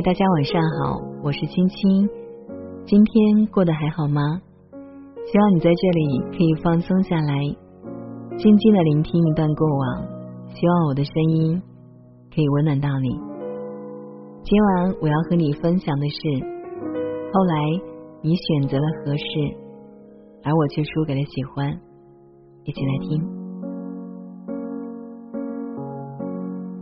大家晚上好，我是青青。今天过得还好吗？希望你在这里可以放松下来，静静的聆听一段过往。希望我的声音可以温暖到你。今晚我要和你分享的是，后来你选择了合适，而我却输给了喜欢。一起来听。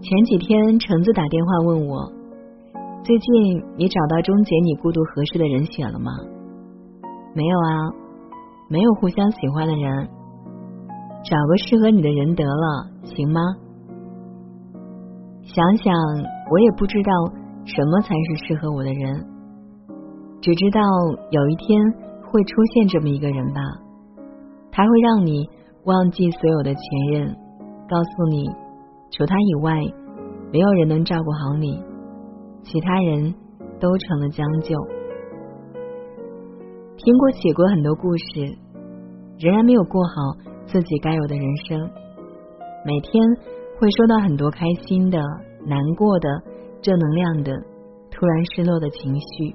前几天橙子打电话问我。最近你找到终结你孤独合适的人选了吗？没有啊，没有互相喜欢的人，找个适合你的人得了，行吗？想想，我也不知道什么才是适合我的人，只知道有一天会出现这么一个人吧，他会让你忘记所有的前任，告诉你，除他以外，没有人能照顾好你。其他人都成了将就。听过写过很多故事，仍然没有过好自己该有的人生。每天会收到很多开心的、难过的、正能量的、突然失落的情绪。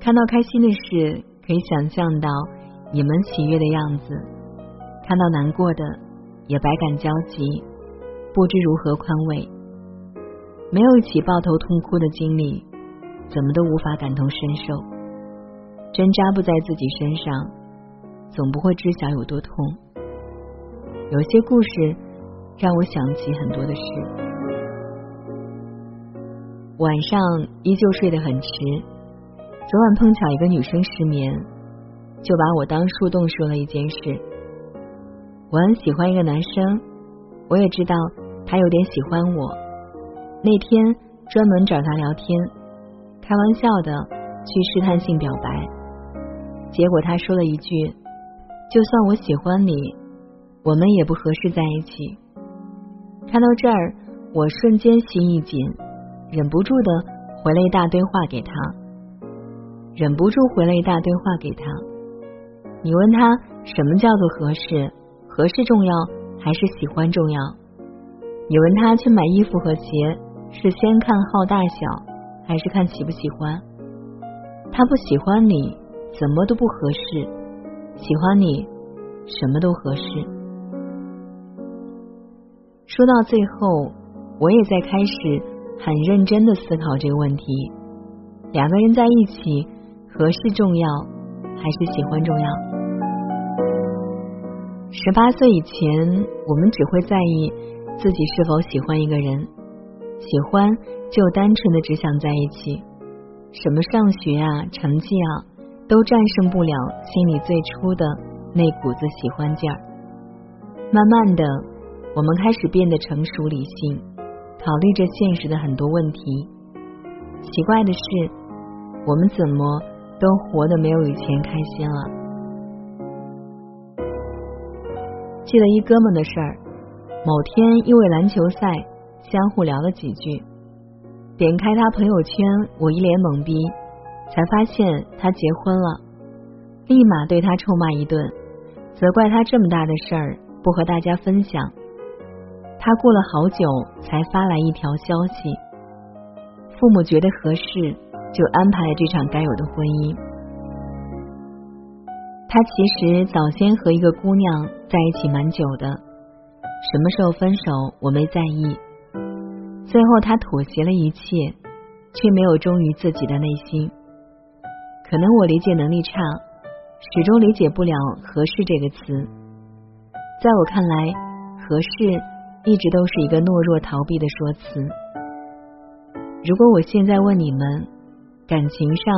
看到开心的事，可以想象到你们喜悦的样子；看到难过的，也百感交集，不知如何宽慰。没有一起抱头痛哭的经历，怎么都无法感同身受。针扎不在自己身上，总不会知晓有多痛。有些故事让我想起很多的事。晚上依旧睡得很迟，昨晚碰巧一个女生失眠，就把我当树洞说了一件事。我很喜欢一个男生，我也知道他有点喜欢我。那天专门找他聊天，开玩笑的去试探性表白，结果他说了一句：“就算我喜欢你，我们也不合适在一起。”看到这儿，我瞬间心一紧，忍不住的回了一大堆话给他，忍不住回了一大堆话给他。你问他什么叫做合适？合适重要还是喜欢重要？你问他去买衣服和鞋？是先看号大小，还是看喜不喜欢？他不喜欢你，怎么都不合适；喜欢你，什么都合适。说到最后，我也在开始很认真的思考这个问题：两个人在一起，合适重要，还是喜欢重要？十八岁以前，我们只会在意自己是否喜欢一个人。喜欢就单纯的只想在一起，什么上学啊、成绩啊，都战胜不了心里最初的那股子喜欢劲儿。慢慢的，我们开始变得成熟理性，考虑着现实的很多问题。奇怪的是，我们怎么都活得没有以前开心了。记得一哥们的事儿，某天因为篮球赛。相互聊了几句，点开他朋友圈，我一脸懵逼，才发现他结婚了，立马对他臭骂一顿，责怪他这么大的事儿不和大家分享。他过了好久才发来一条消息，父母觉得合适，就安排了这场该有的婚姻。他其实早先和一个姑娘在一起蛮久的，什么时候分手我没在意。最后，他妥协了一切，却没有忠于自己的内心。可能我理解能力差，始终理解不了“合适”这个词。在我看来，“合适”一直都是一个懦弱逃避的说辞。如果我现在问你们，感情上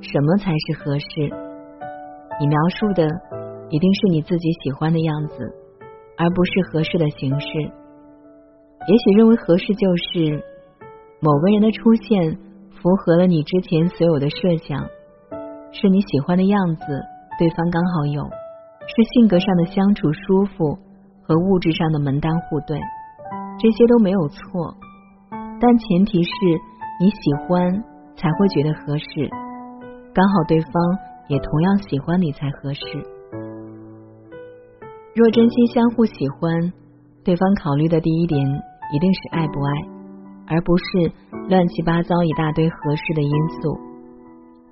什么才是合适？你描述的一定是你自己喜欢的样子，而不是合适的形式。也许认为合适就是某个人的出现符合了你之前所有的设想，是你喜欢的样子，对方刚好有，是性格上的相处舒服和物质上的门当户对，这些都没有错，但前提是你喜欢才会觉得合适，刚好对方也同样喜欢你才合适。若真心相互喜欢，对方考虑的第一点。一定是爱不爱，而不是乱七八糟一大堆合适的因素。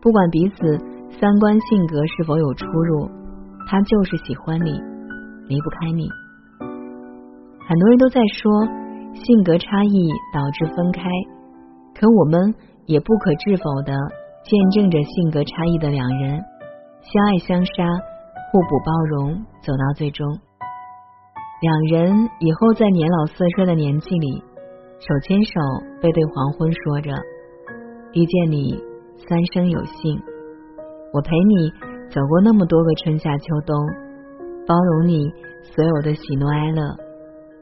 不管彼此三观性格是否有出入，他就是喜欢你，离不开你。很多人都在说性格差异导致分开，可我们也不可置否的见证着性格差异的两人相爱相杀、互补包容，走到最终。两人以后在年老色衰的年纪里，手牵手背对黄昏，说着：“遇见你，三生有幸。我陪你走过那么多个春夏秋冬，包容你所有的喜怒哀乐，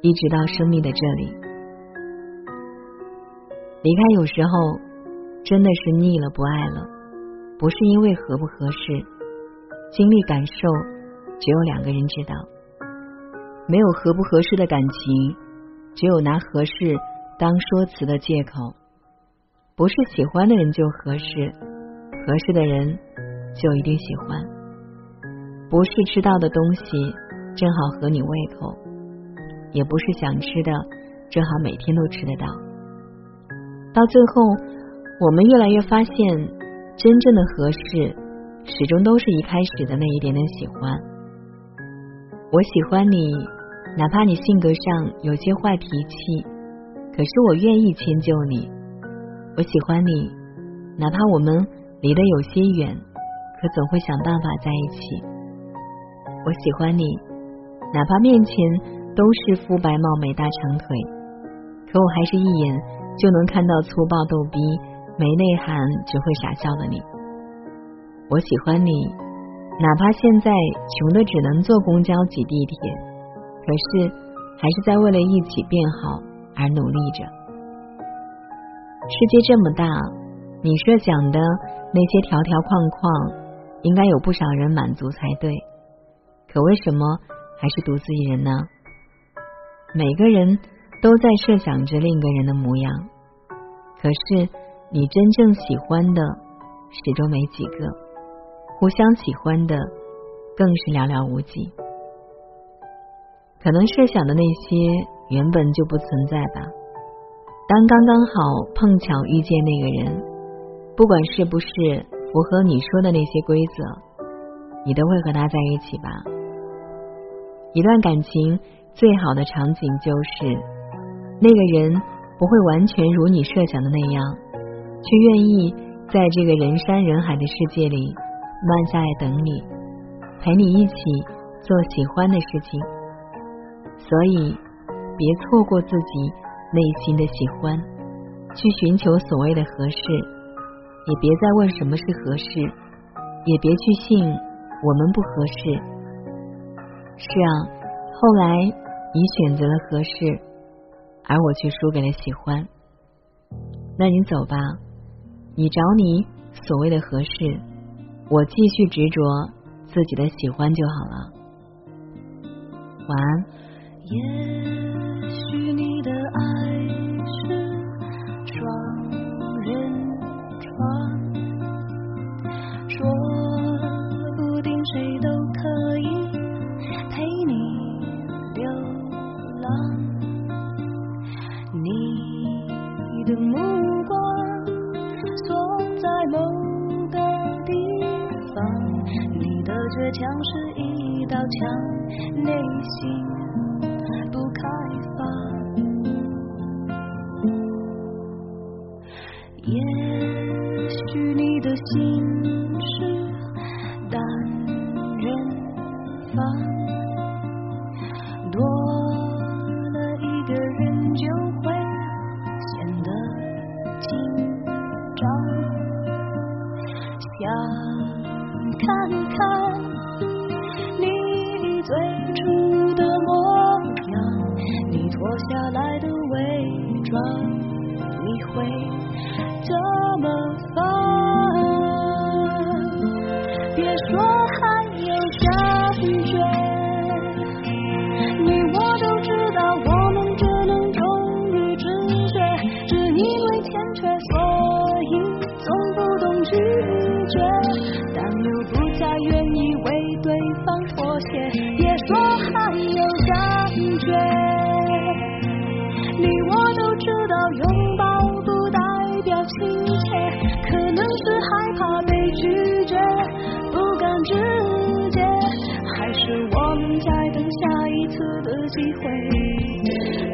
一直到生命的这里。离开有时候真的是腻了，不爱了，不是因为合不合适，经历感受，只有两个人知道。”没有合不合适的感情，只有拿合适当说辞的借口。不是喜欢的人就合适，合适的人就一定喜欢。不是吃到的东西正好合你胃口，也不是想吃的正好每天都吃得到。到最后，我们越来越发现，真正的合适，始终都是一开始的那一点点喜欢。我喜欢你。哪怕你性格上有些坏脾气，可是我愿意迁就你。我喜欢你，哪怕我们离得有些远，可总会想办法在一起。我喜欢你，哪怕面前都是肤白貌美大长腿，可我还是一眼就能看到粗暴逗逼、没内涵、只会傻笑的你。我喜欢你，哪怕现在穷的只能坐公交挤地铁。可是，还是在为了一起变好而努力着。世界这么大，你设想的那些条条框框，应该有不少人满足才对。可为什么还是独自一人呢？每个人都在设想着另一个人的模样，可是你真正喜欢的始终没几个，互相喜欢的更是寥寥无几。可能设想的那些原本就不存在吧。当刚刚好碰巧遇见那个人，不管是不是符合你说的那些规则，你都会和他在一起吧。一段感情最好的场景就是，那个人不会完全如你设想的那样，却愿意在这个人山人海的世界里慢下来等你，陪你一起做喜欢的事情。所以，别错过自己内心的喜欢，去寻求所谓的合适，也别再问什么是合适，也别去信我们不合适。是啊，后来你选择了合适，而我却输给了喜欢。那你走吧，你找你所谓的合适，我继续执着自己的喜欢就好了。晚安。也许你看看你最初的模样，你脱下来的伪装，你会在等下一次的机会。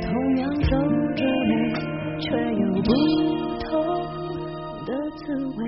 同样皱着眉，却有不同的滋味。